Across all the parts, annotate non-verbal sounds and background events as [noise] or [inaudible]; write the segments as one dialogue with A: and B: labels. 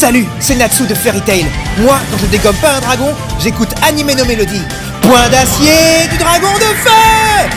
A: Salut, c'est Natsu de Fairy Tail. Moi, quand je dégomme pas un dragon, j'écoute Anime no Melody. Point d'acier du dragon de feu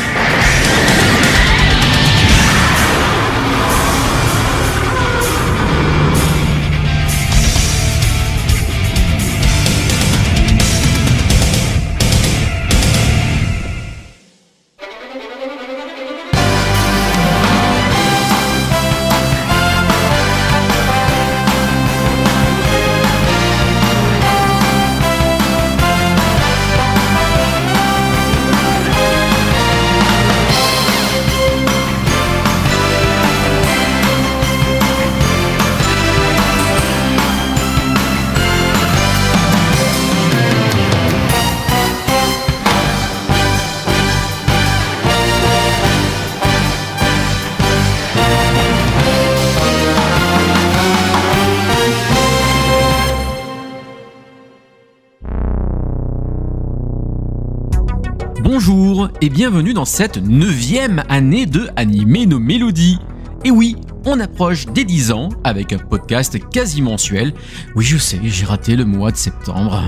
B: Et bienvenue dans cette neuvième année de Animer nos mélodies. Et oui, on approche des 10 ans avec un podcast quasi mensuel. Oui, je sais, j'ai raté le mois de septembre.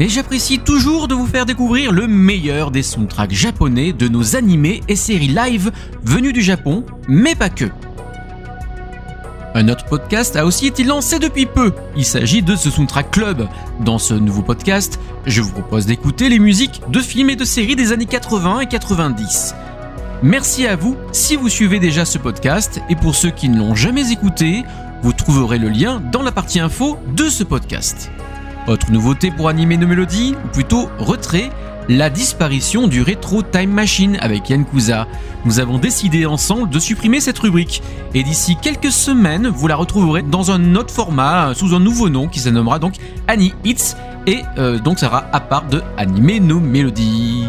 B: Et j'apprécie toujours de vous faire découvrir le meilleur des soundtracks japonais de nos animés et séries live venus du Japon, mais pas que. Un autre podcast a aussi été lancé depuis peu. Il s'agit de ce Soundtrack Club. Dans ce nouveau podcast, je vous propose d'écouter les musiques de films et de séries des années 80 et 90. Merci à vous si vous suivez déjà ce podcast et pour ceux qui ne l'ont jamais écouté, vous trouverez le lien dans la partie info de ce podcast. Autre nouveauté pour animer nos mélodies, ou plutôt retrait, la disparition du Retro Time Machine avec Yann Kuza. Nous avons décidé ensemble de supprimer cette rubrique et d'ici quelques semaines, vous la retrouverez dans un autre format, sous un nouveau nom qui se nommera donc Annie Hits et euh, donc ça sera à part de animer nos mélodies.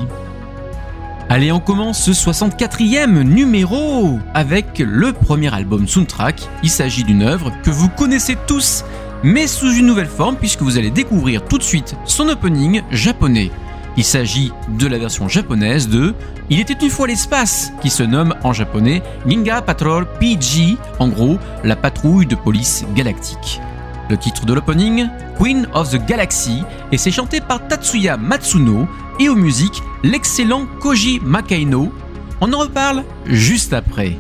B: Allez, on commence ce 64e numéro avec le premier album soundtrack. Il s'agit d'une œuvre que vous connaissez tous, mais sous une nouvelle forme puisque vous allez découvrir tout de suite son opening japonais. Il s'agit de la version japonaise de Il était une fois l'espace, qui se nomme en japonais Ninga Patrol PG, en gros la patrouille de police galactique. Le titre de l'opening, Queen of the Galaxy, et c'est chanté par Tatsuya Matsuno, et aux musiques, l'excellent Koji Makaino. On en reparle juste après.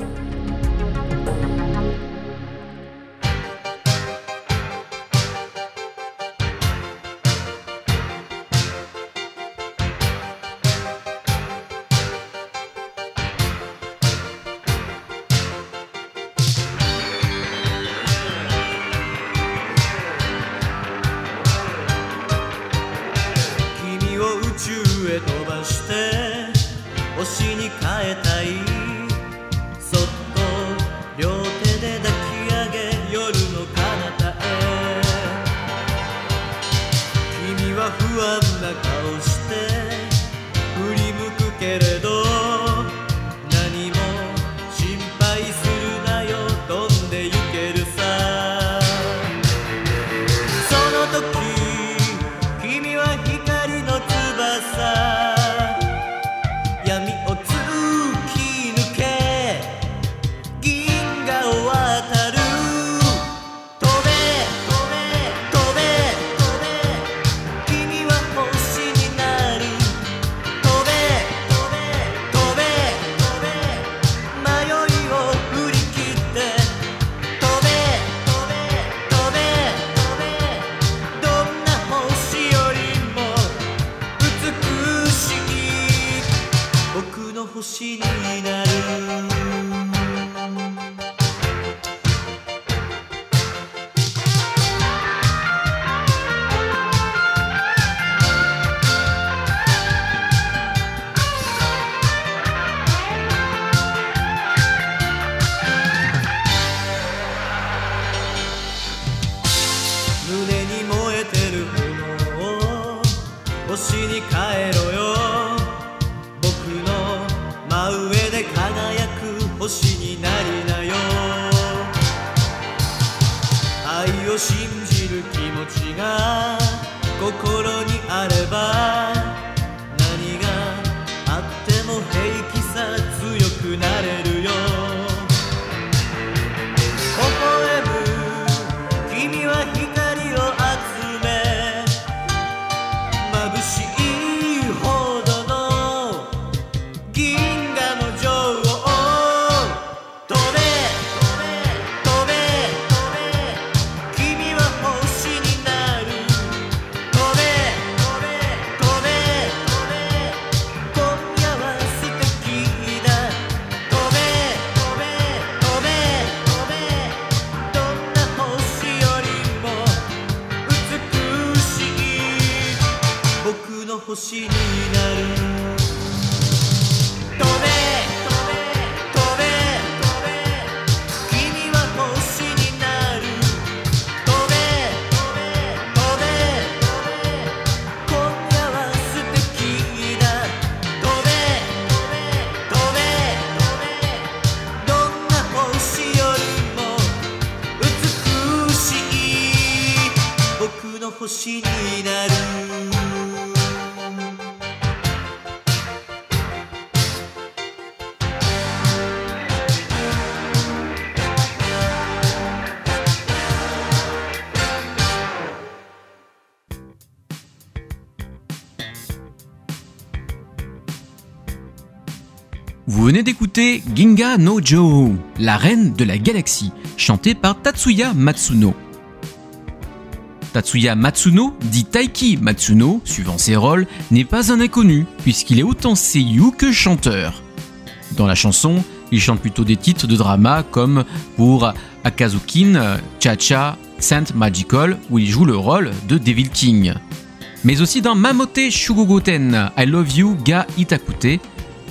C: で輝く星になりなよ。愛を信じる気持ちが心にあれば 星になる
B: Vous venez d'écouter Ginga no Joe, la reine de la galaxie, chantée par Tatsuya Matsuno. Tatsuya Matsuno, dit Taiki Matsuno, suivant ses rôles, n'est pas un inconnu, puisqu'il est autant seiyuu que chanteur. Dans la chanson, il chante plutôt des titres de drama comme pour Akazukin, Cha-Cha, Saint Magical, où il joue le rôle de Devil King. Mais aussi dans Mamote Shugogoten, I Love You Ga Itakute,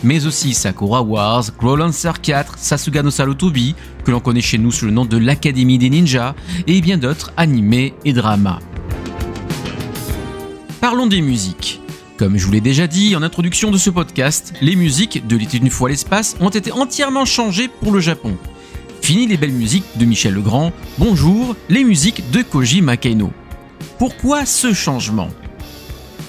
B: mais aussi Sakura Wars, Growlancer 4, Sasuga no Sarutobi, que l'on connaît chez nous sous le nom de l'Académie des Ninjas, et bien d'autres animés et dramas. Parlons des musiques. Comme je vous l'ai déjà dit en introduction de ce podcast, les musiques de l'été d'une fois l'espace ont été entièrement changées pour le Japon. Fini les belles musiques de Michel Legrand, bonjour les musiques de Koji Makaino. Pourquoi ce changement?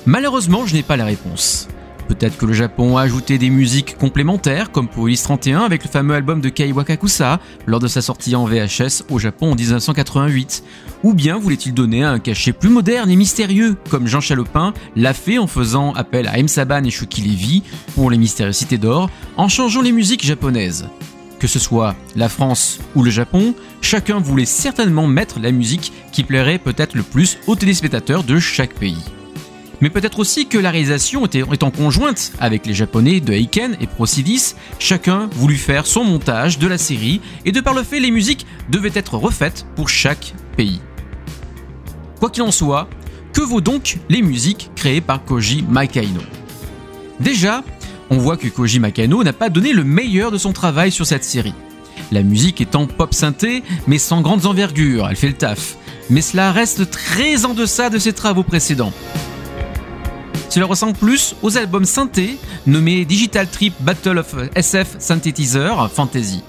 B: Malheureusement, je n'ai pas la réponse. Peut-être que le Japon a ajouté des musiques complémentaires, comme pour Ulysse 31 avec le fameux album de Kei Wakakusa lors de sa sortie en VHS au Japon en 1988. Ou bien voulait-il donner un cachet plus moderne et mystérieux, comme Jean Chalopin l'a fait en faisant appel à M. Saban et Shuki Levy pour les Mystérieuses Cités d'Or, en changeant les musiques japonaises. Que ce soit la France ou le Japon, chacun voulait certainement mettre la musique qui plairait peut-être le plus aux téléspectateurs de chaque pays mais peut-être aussi que la réalisation étant conjointe avec les japonais de Heiken et Procidis, chacun voulut faire son montage de la série et de par le fait les musiques devaient être refaites pour chaque pays. Quoi qu'il en soit, que vaut donc les musiques créées par Koji Makaino Déjà, on voit que Koji Makaino n'a pas donné le meilleur de son travail sur cette série. La musique étant pop synthé, mais sans grandes envergures, elle fait le taf. Mais cela reste très en deçà de ses travaux précédents. Cela ressemble plus aux albums synthés nommés Digital Trip Battle of SF Synthetizer Fantasy.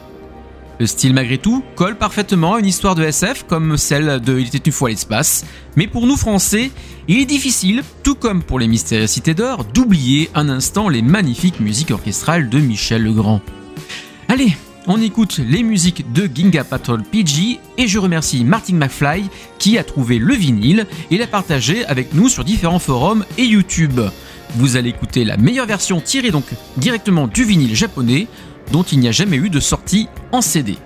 B: Le style malgré tout colle parfaitement à une histoire de SF comme celle de Il était une fois l'espace, mais pour nous français, il est difficile, tout comme pour les Mystérieuses Cités d'Or, d'oublier un instant les magnifiques musiques orchestrales de Michel Legrand. Allez, on écoute les musiques de Ginga Patrol PG et je remercie Martin McFly qui a trouvé le vinyle et l'a partagé avec nous sur différents forums et YouTube. Vous allez écouter la meilleure version tirée donc directement du vinyle japonais dont il n'y a jamais eu de sortie en CD.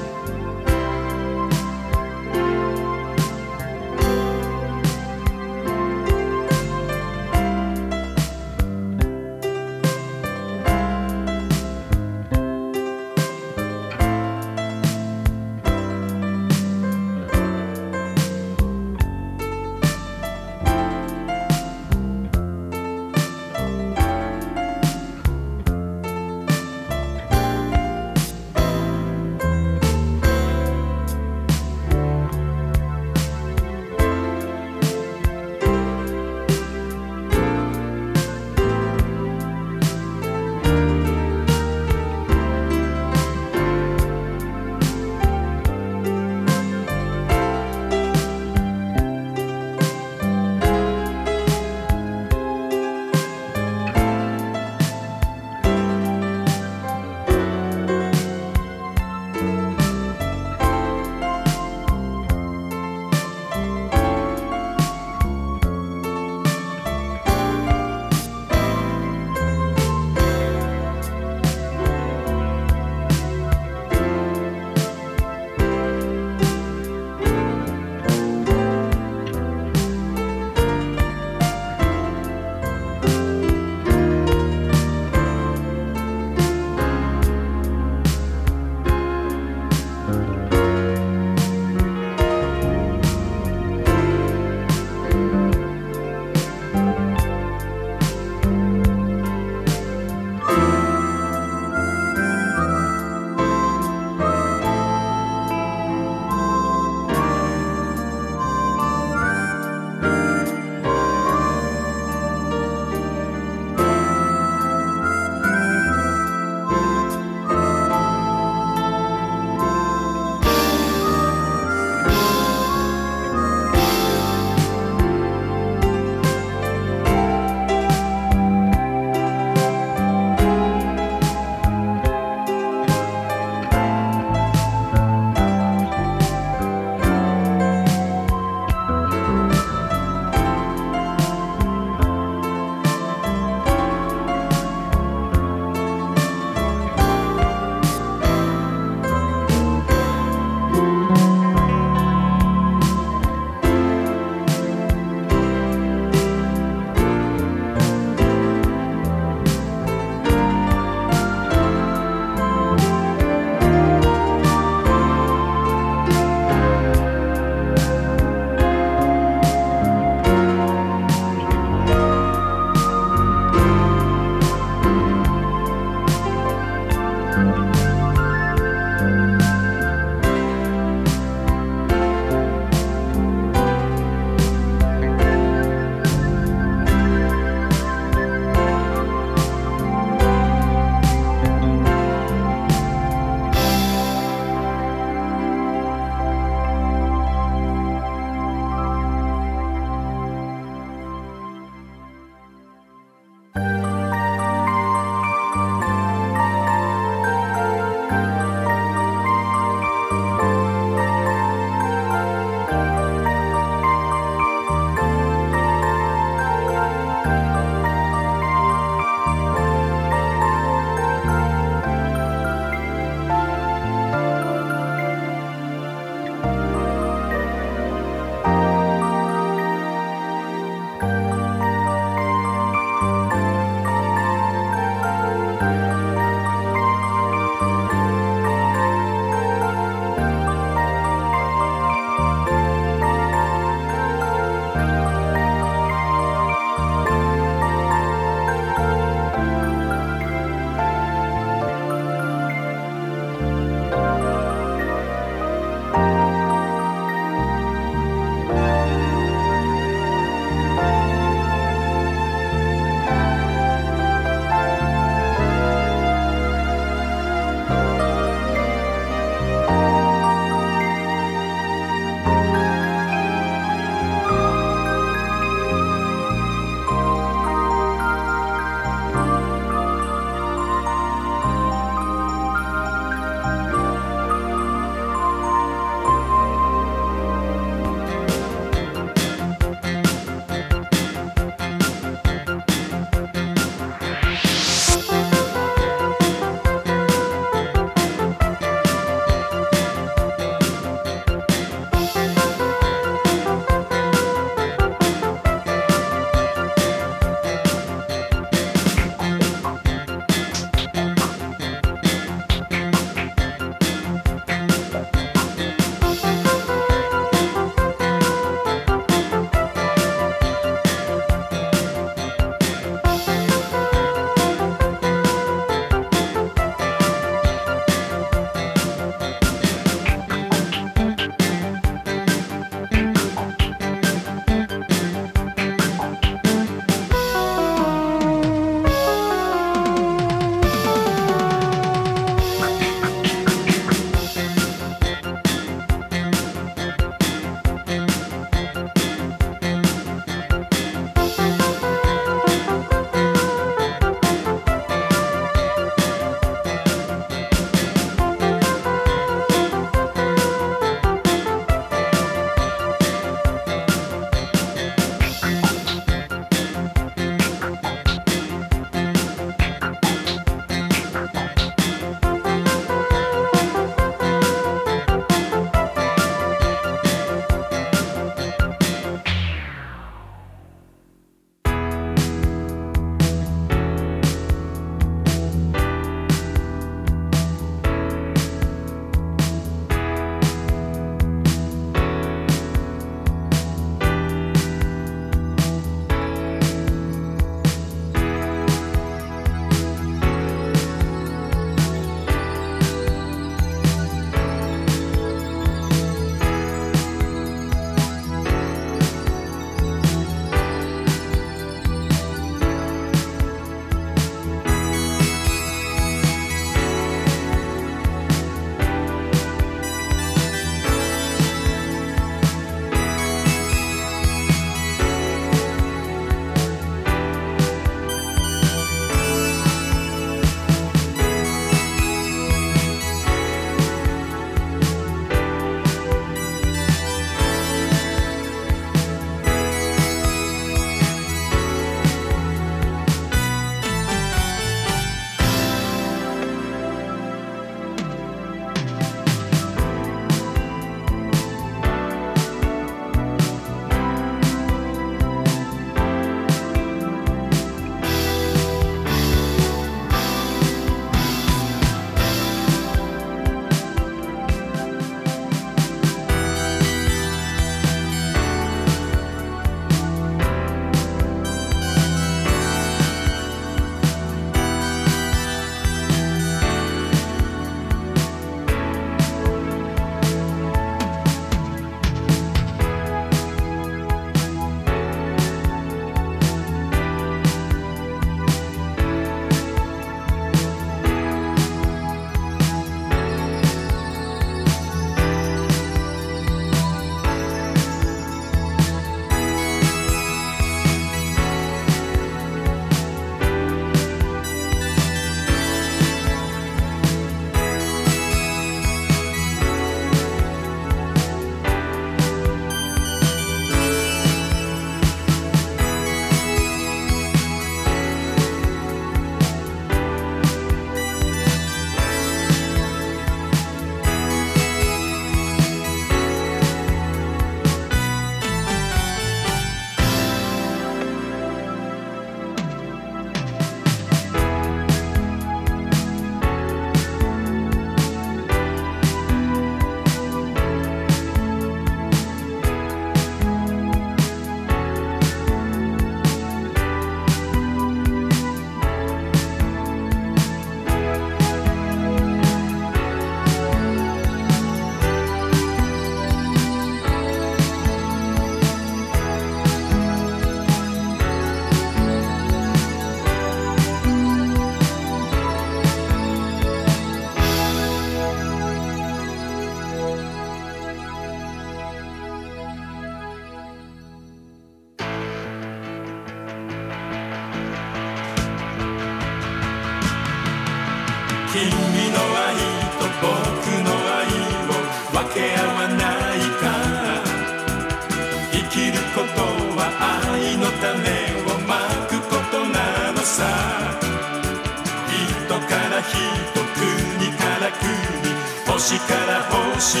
D: 人から人国から国星から星へ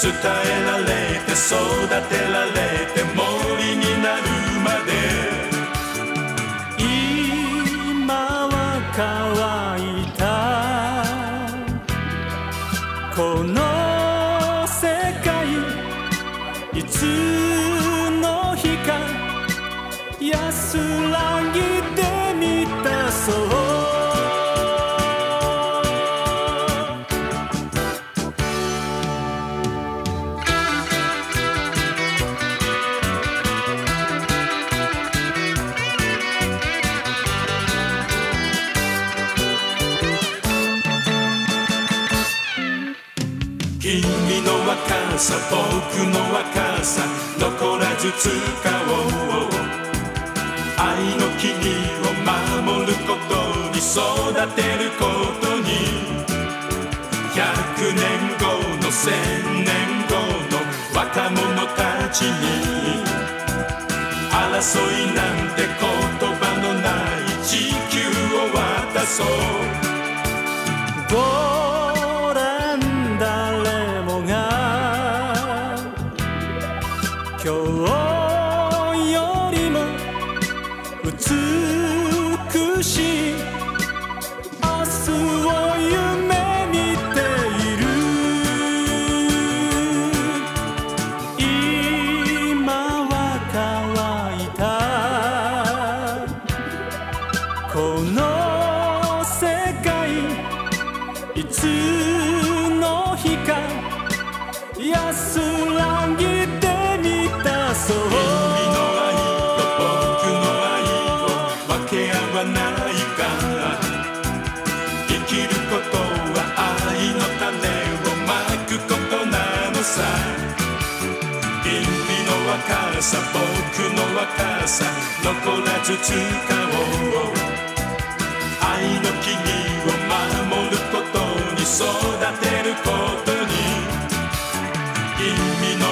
D: 伝えられて育てられて森になるまで
C: の
D: 若さ残らず使おう。愛の木々を守ることに育てることに。100年後の千年後の若者たちに。争いなんて言葉のない地球を渡そう。若さ僕の若さ残らず使おう愛の君を守ることに育てることに。君の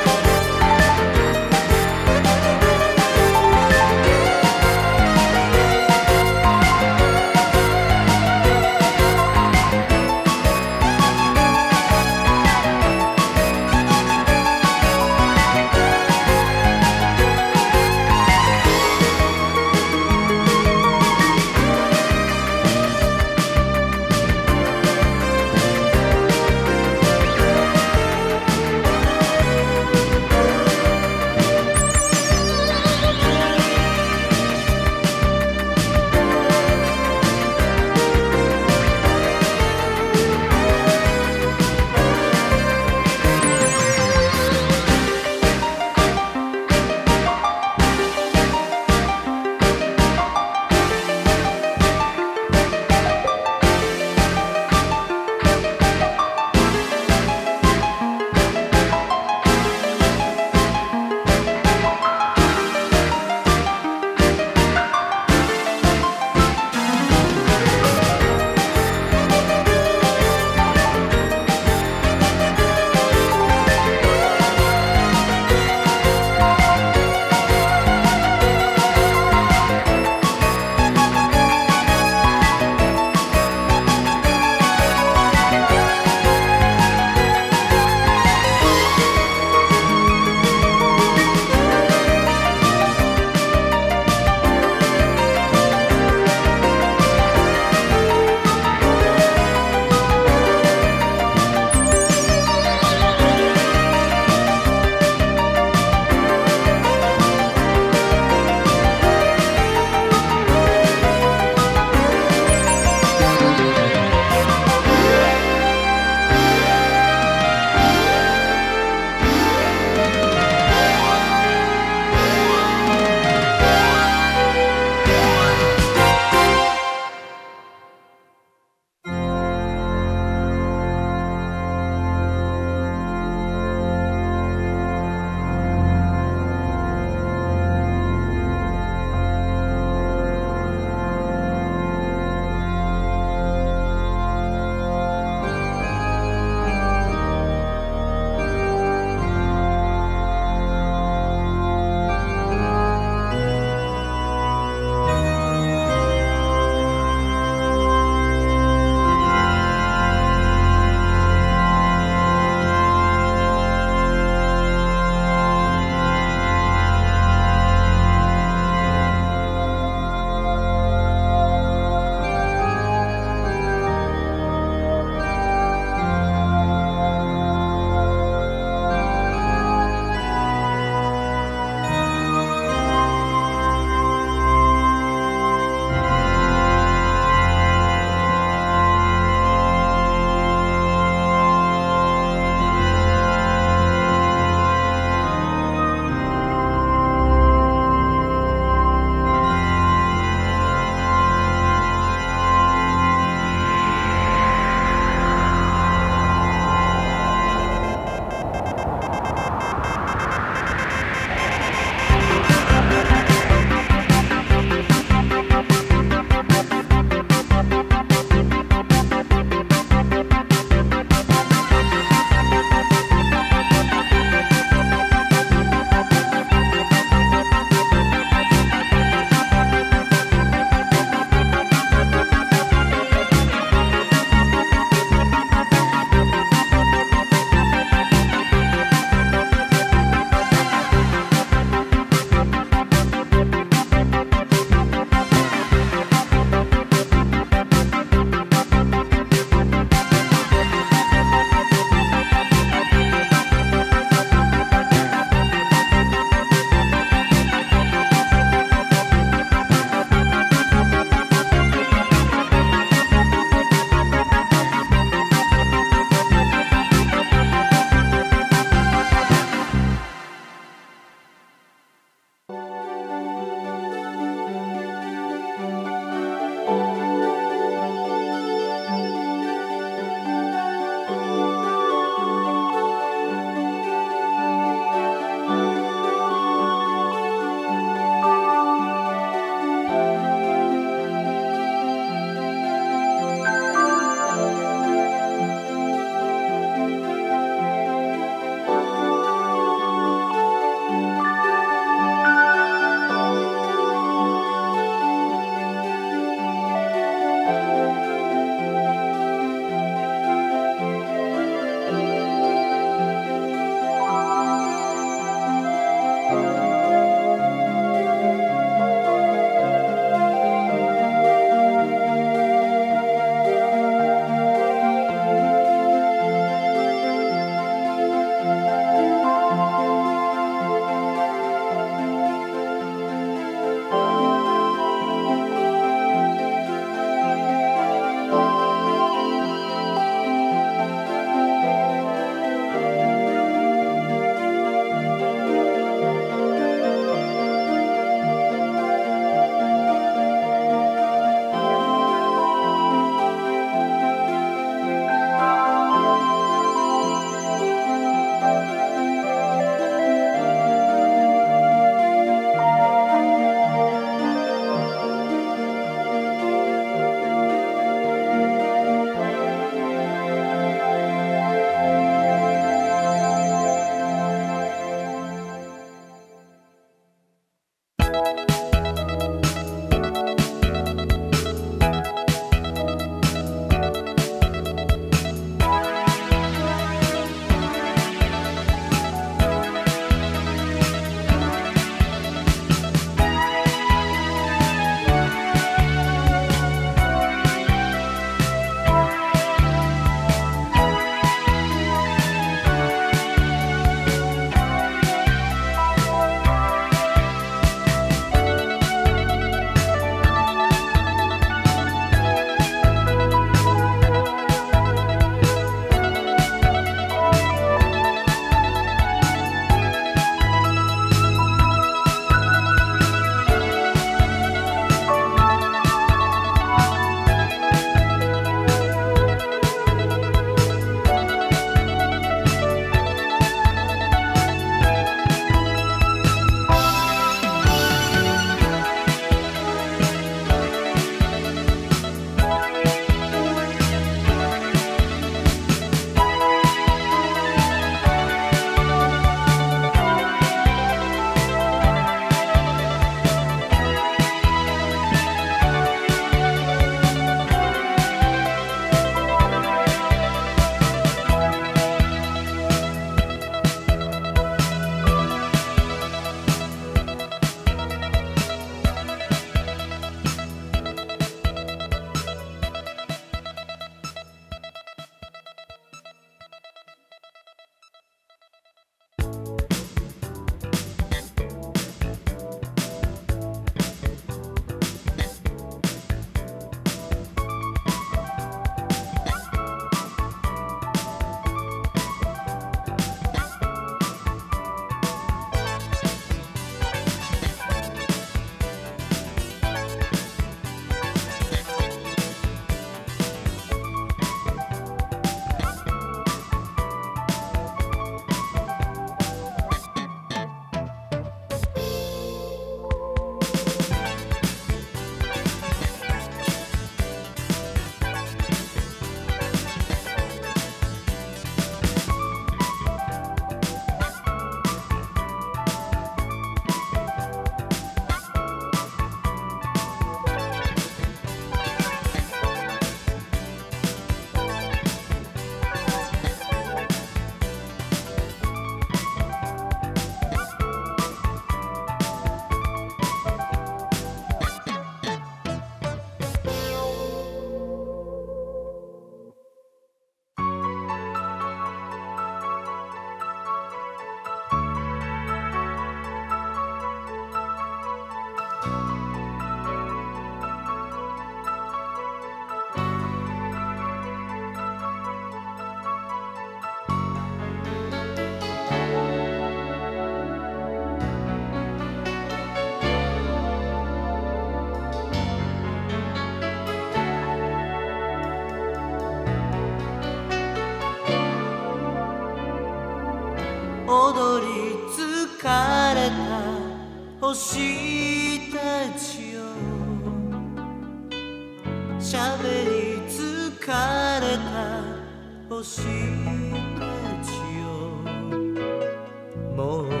C: 나타오시겠지요.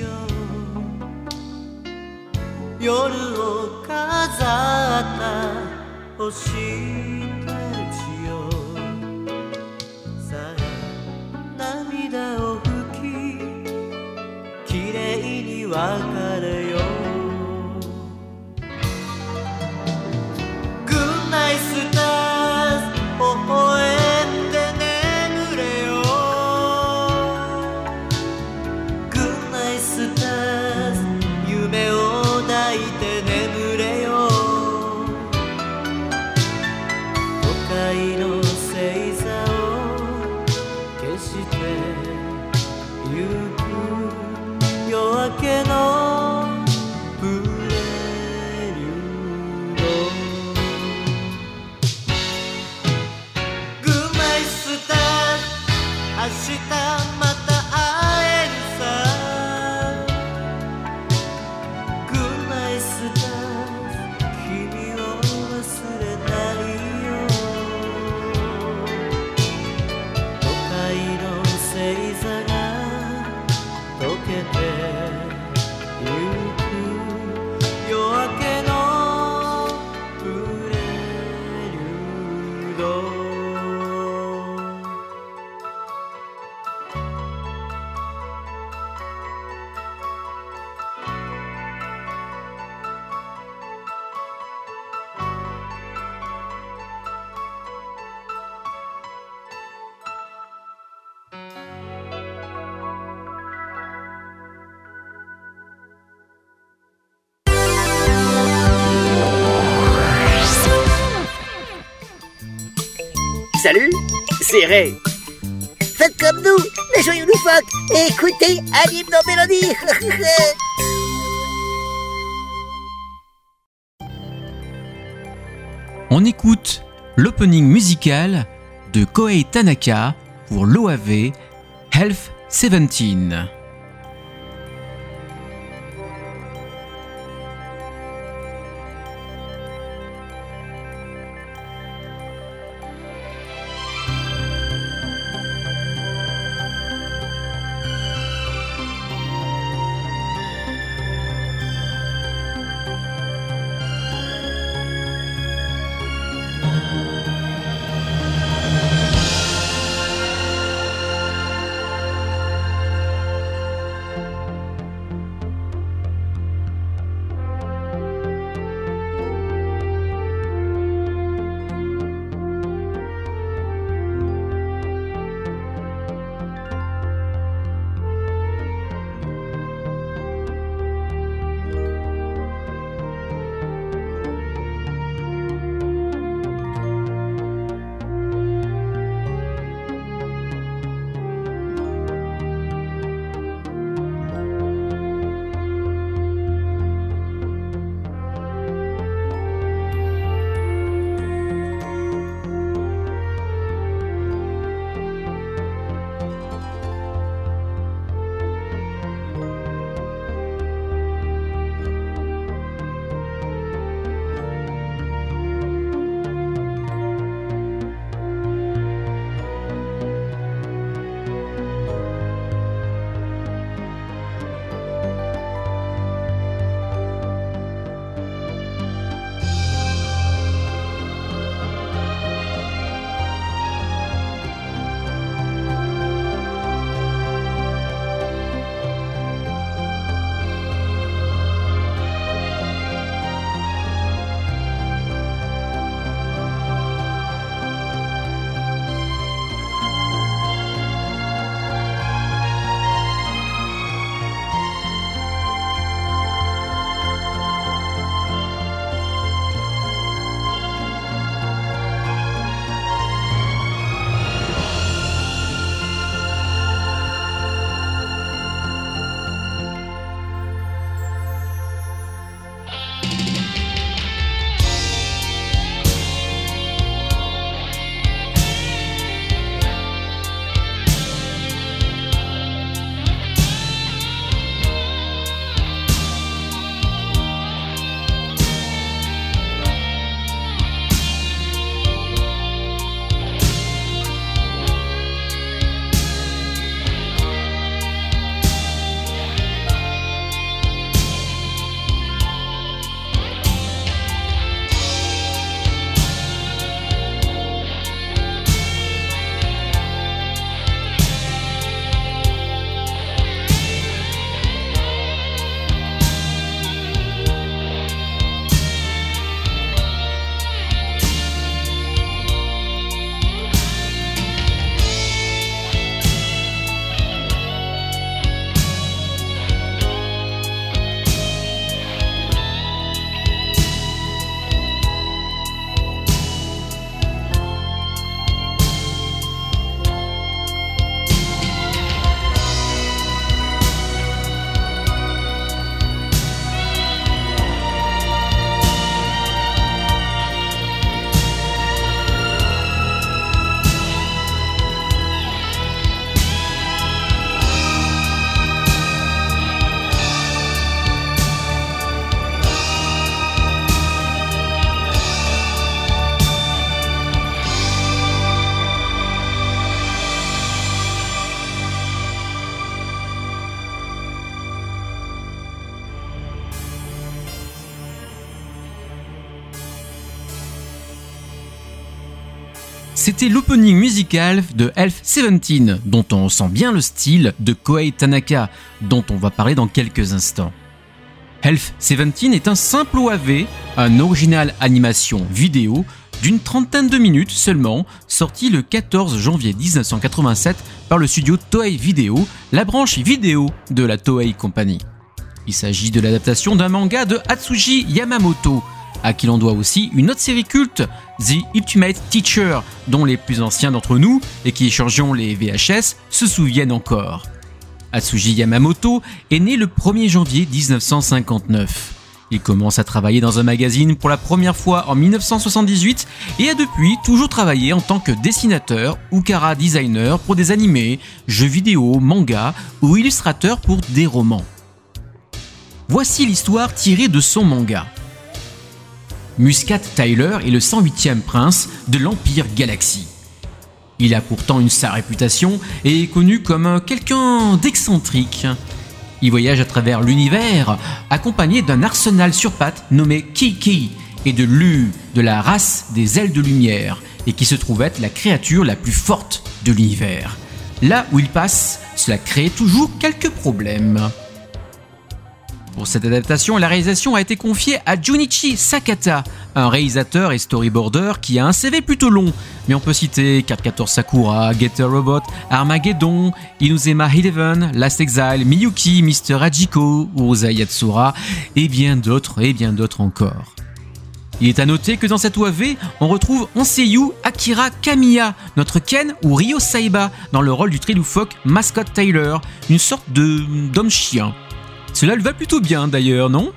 C: よ。夜を飾った星。
E: Salut, c'est Ray. Faites comme nous, les joyeux loufoques, et écoutez Anime nos mélodies. [laughs]
B: On écoute l'opening musical de Kohei Tanaka pour l'OAV Health 17. C'était l'opening musical de Elf 17, dont on sent bien le style de Koei Tanaka, dont on va parler dans quelques instants. Elf 17 est un simple OAV, un original animation vidéo d'une trentaine de minutes seulement, sorti le 14 janvier 1987 par le studio Toei Video, la branche vidéo de la Toei Company. Il s'agit de l'adaptation d'un manga de Atsushi Yamamoto, à qui l'on doit aussi une autre série culte, The Ultimate Teacher, dont les plus anciens d'entre nous, et qui échangeons les VHS, se souviennent encore. Atsushi Yamamoto est né le 1er janvier 1959. Il commence à travailler dans un magazine pour la première fois en 1978 et a depuis toujours travaillé en tant que dessinateur ou cara designer pour des animés, jeux vidéo, mangas ou illustrateur pour des romans. Voici l'histoire tirée de son manga. Muscat Tyler est le 108e prince de l'Empire Galaxy. Il a pourtant une sale réputation et est connu comme un quelqu'un d'excentrique. Il voyage à travers l'univers accompagné d'un arsenal sur pattes nommé Kiki et de Lu, de la race des ailes de lumière, et qui se trouve être la créature la plus forte de l'univers. Là où il passe, cela crée toujours quelques problèmes. Pour cette adaptation, la réalisation a été confiée à Junichi Sakata, un réalisateur et storyboarder qui a un CV plutôt long, mais on peut citer 414 Sakura, Getter Robot, Armageddon, Inuzema Eleven, Last Exile, Miyuki, Mr. Hajiko, Urusei Yatsura, et bien d'autres, et bien d'autres encore. Il est à noter que dans cette OAV, on retrouve en seiyuu Akira Kamiya, notre Ken ou Ryo Saiba, dans le rôle du très loufoque Mascot Tyler, une sorte de d'homme chien. Cela lui va plutôt bien d'ailleurs, non?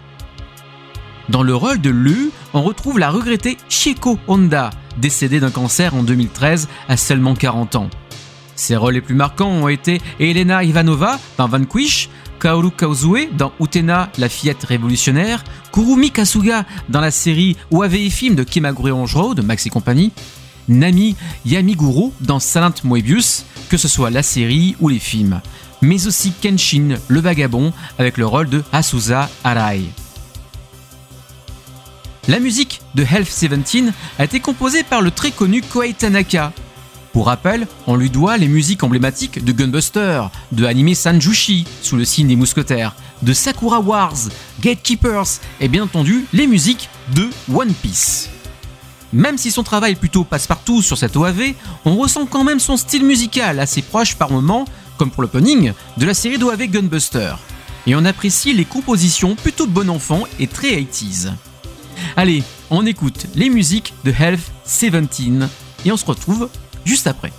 B: Dans le rôle de Lu, on retrouve la regrettée Chieko Honda, décédée d'un cancer en 2013 à seulement 40 ans. Ses rôles les plus marquants ont été Elena Ivanova dans Vanquish, Kaoru Kaozue dans Utena, la fillette révolutionnaire, Kurumi Kasuga dans la série OAV film de Kimagure Road, Max et compagnie, Nami Yamiguro dans Silent Moebius, que ce soit la série ou les films, mais aussi Kenshin le vagabond avec le rôle de Asusa Arai. La musique de Health 17 a été composée par le très connu Koei Tanaka. Pour rappel, on lui doit les musiques emblématiques de Gunbuster, de Anime Sanjushi, sous le signe des mousquetaires, de Sakura Wars, Gatekeepers et bien entendu les musiques de One Piece. Même si son travail plutôt passe-partout sur cette OAV, on ressent quand même son style musical assez proche par moments, comme pour l'opening, de la série d'OAV Gunbuster. Et on apprécie les compositions plutôt bon enfant et très 80s. Allez, on écoute les musiques de Health 17 et on se retrouve juste après.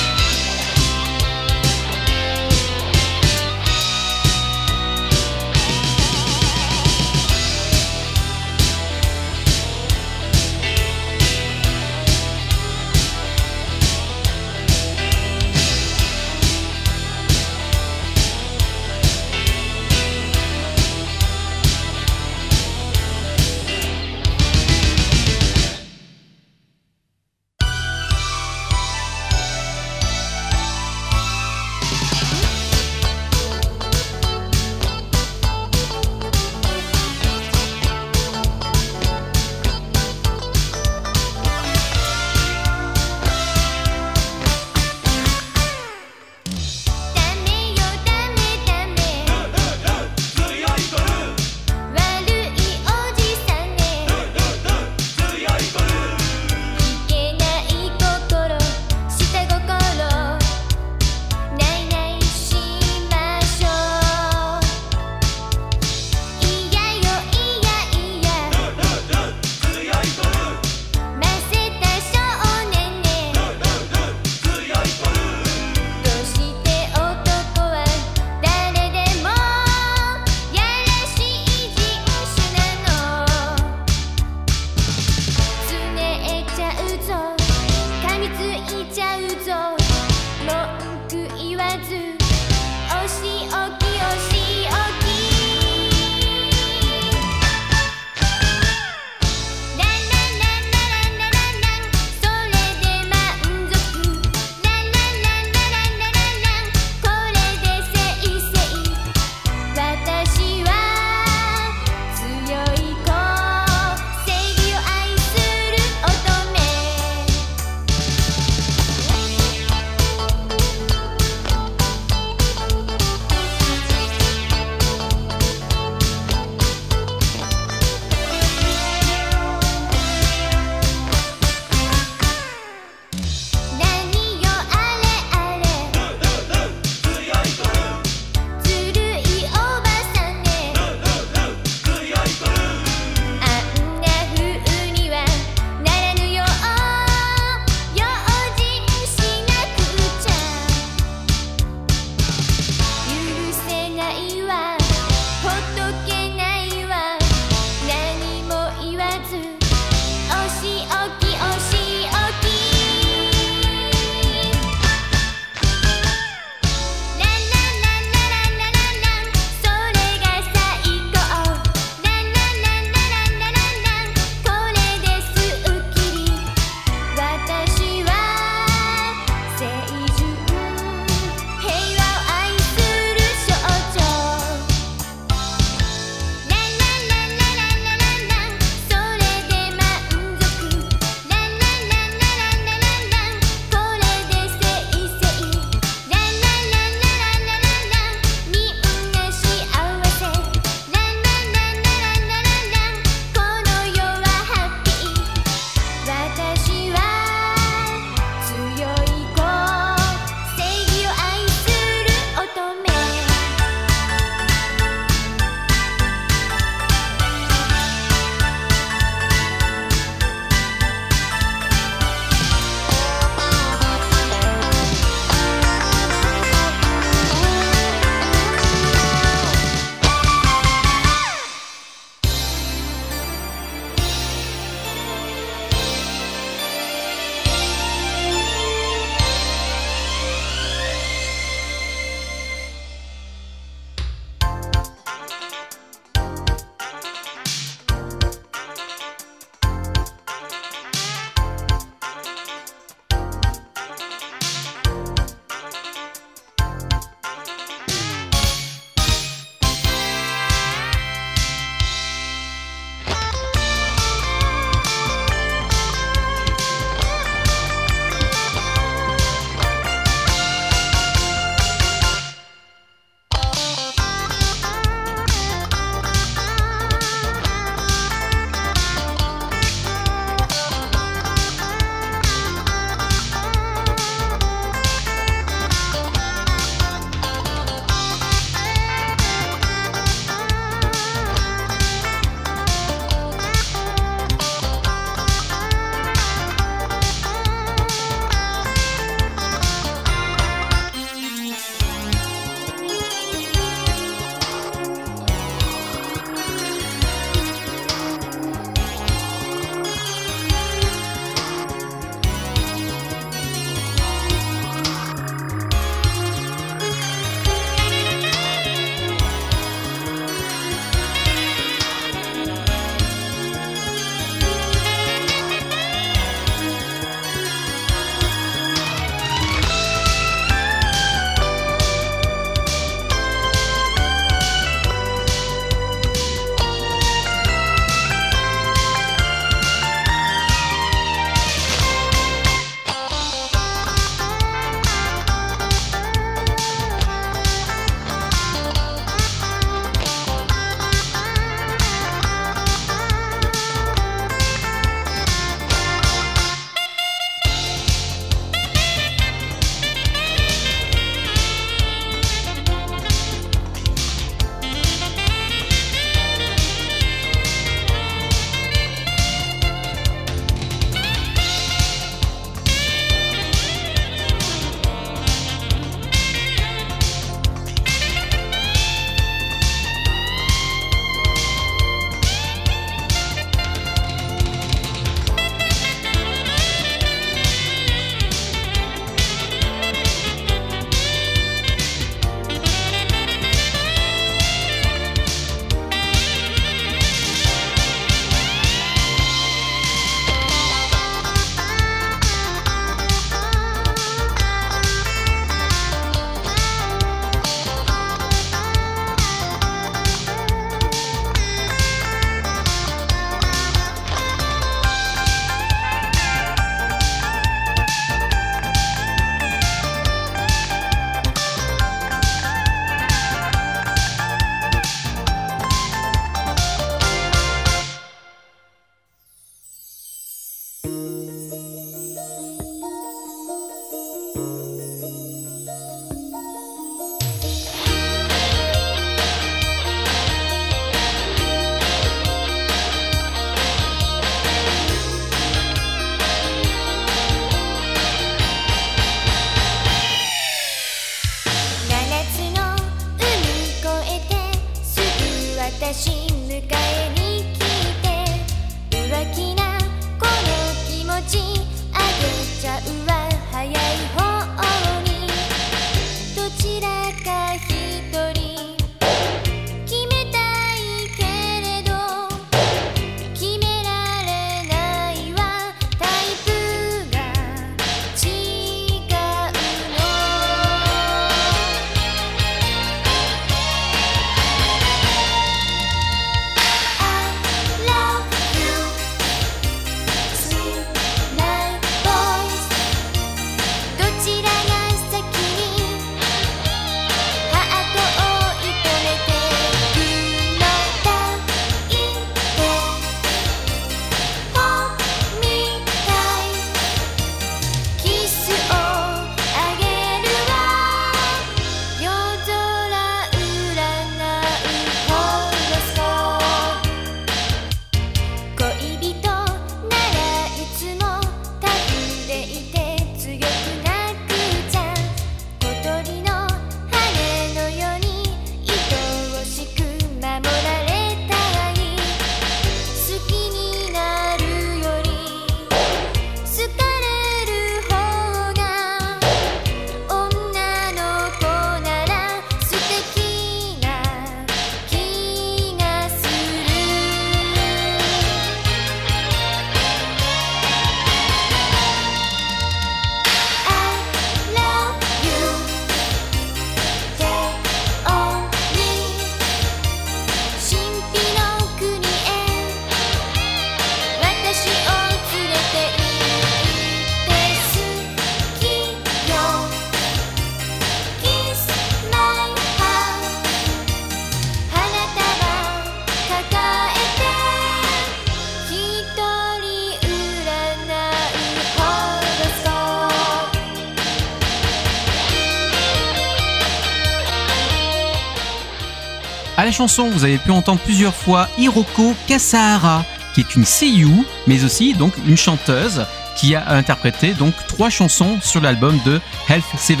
B: Chanson, vous avez pu entendre plusieurs fois Hiroko Kasahara, qui est une seiyuu, mais aussi donc une chanteuse qui a interprété donc trois chansons sur l'album de Health 17.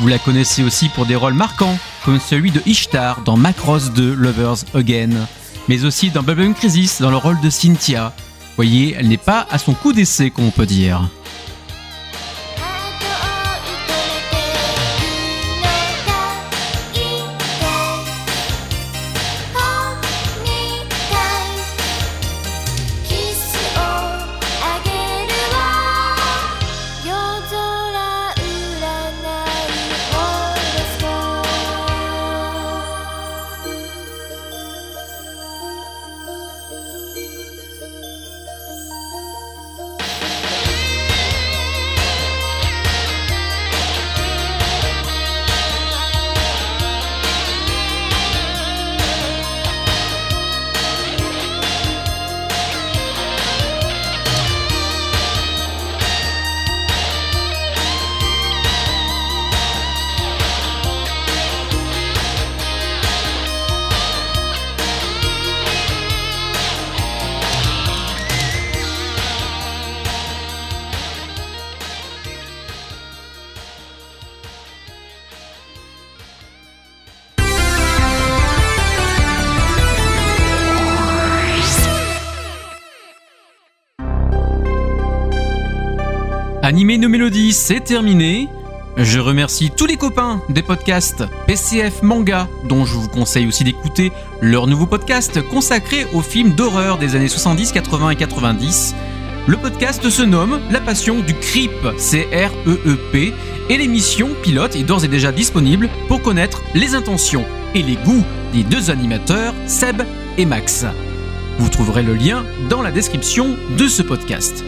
B: Vous la connaissez aussi pour des rôles marquants, comme celui de Ishtar dans Macross 2 Lovers Again, mais aussi dans Bubblegum Crisis dans le rôle de Cynthia. Voyez, elle n'est pas à son coup d'essai, comme on peut dire. Animer nos mélodies, c'est terminé. Je remercie tous les copains des podcasts PCF Manga, dont je vous conseille aussi d'écouter leur nouveau podcast consacré aux films d'horreur des années 70, 80 et 90. Le podcast se nomme La Passion du Creep, C-R-E-E-P, et l'émission pilote est d'ores et déjà disponible pour connaître les intentions et les goûts des deux animateurs, Seb et Max. Vous trouverez le lien dans la description de ce podcast.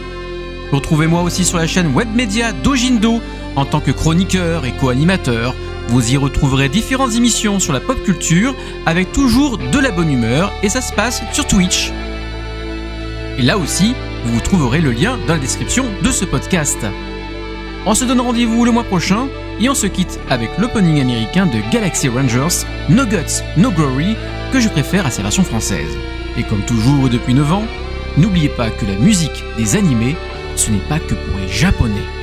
B: Retrouvez-moi aussi sur la chaîne web média Dojindo en tant que chroniqueur et co-animateur. Vous y retrouverez différentes émissions sur la pop culture avec toujours de la bonne humeur et ça se passe sur Twitch. Et là aussi, vous trouverez le lien dans la description de ce podcast. On se donne rendez-vous le mois prochain et on se quitte avec l'opening américain de Galaxy Rangers, No Guts, No Glory, que je préfère à sa version française. Et comme toujours depuis 9 ans, n'oubliez pas que la musique des animés, ce n'est pas que pour les japonais.